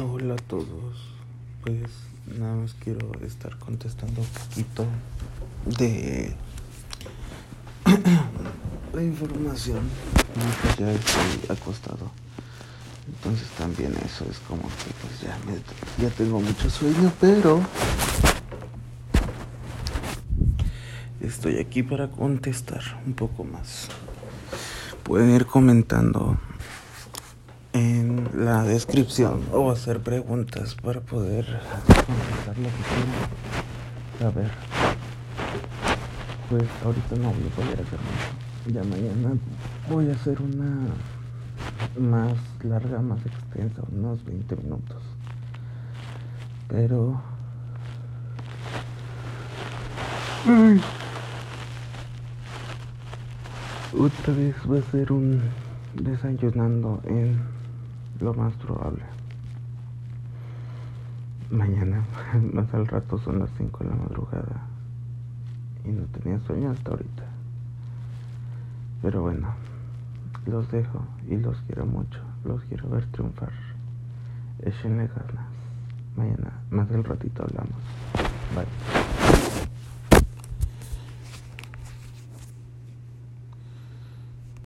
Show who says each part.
Speaker 1: Hola a todos. Pues nada más quiero estar contestando un poquito de, de información. Ya estoy acostado. Entonces también eso es como que pues ya, ya tengo mucho sueño, pero estoy aquí para contestar un poco más. Pueden ir comentando en la descripción o hacer preguntas para poder contestar lo que quieran saber. Pues ahorita no voy a hacer mucho. Ya mañana voy a hacer una más larga, más extensa, unos 20 minutos. Pero... Otra vez va a ser un desayunando en lo más probable. Mañana, más al rato son las 5 de la madrugada. Y no tenía sueño hasta ahorita. Pero bueno, los dejo y los quiero mucho. Los quiero ver triunfar. Échenle ganas. Mañana, más del ratito hablamos.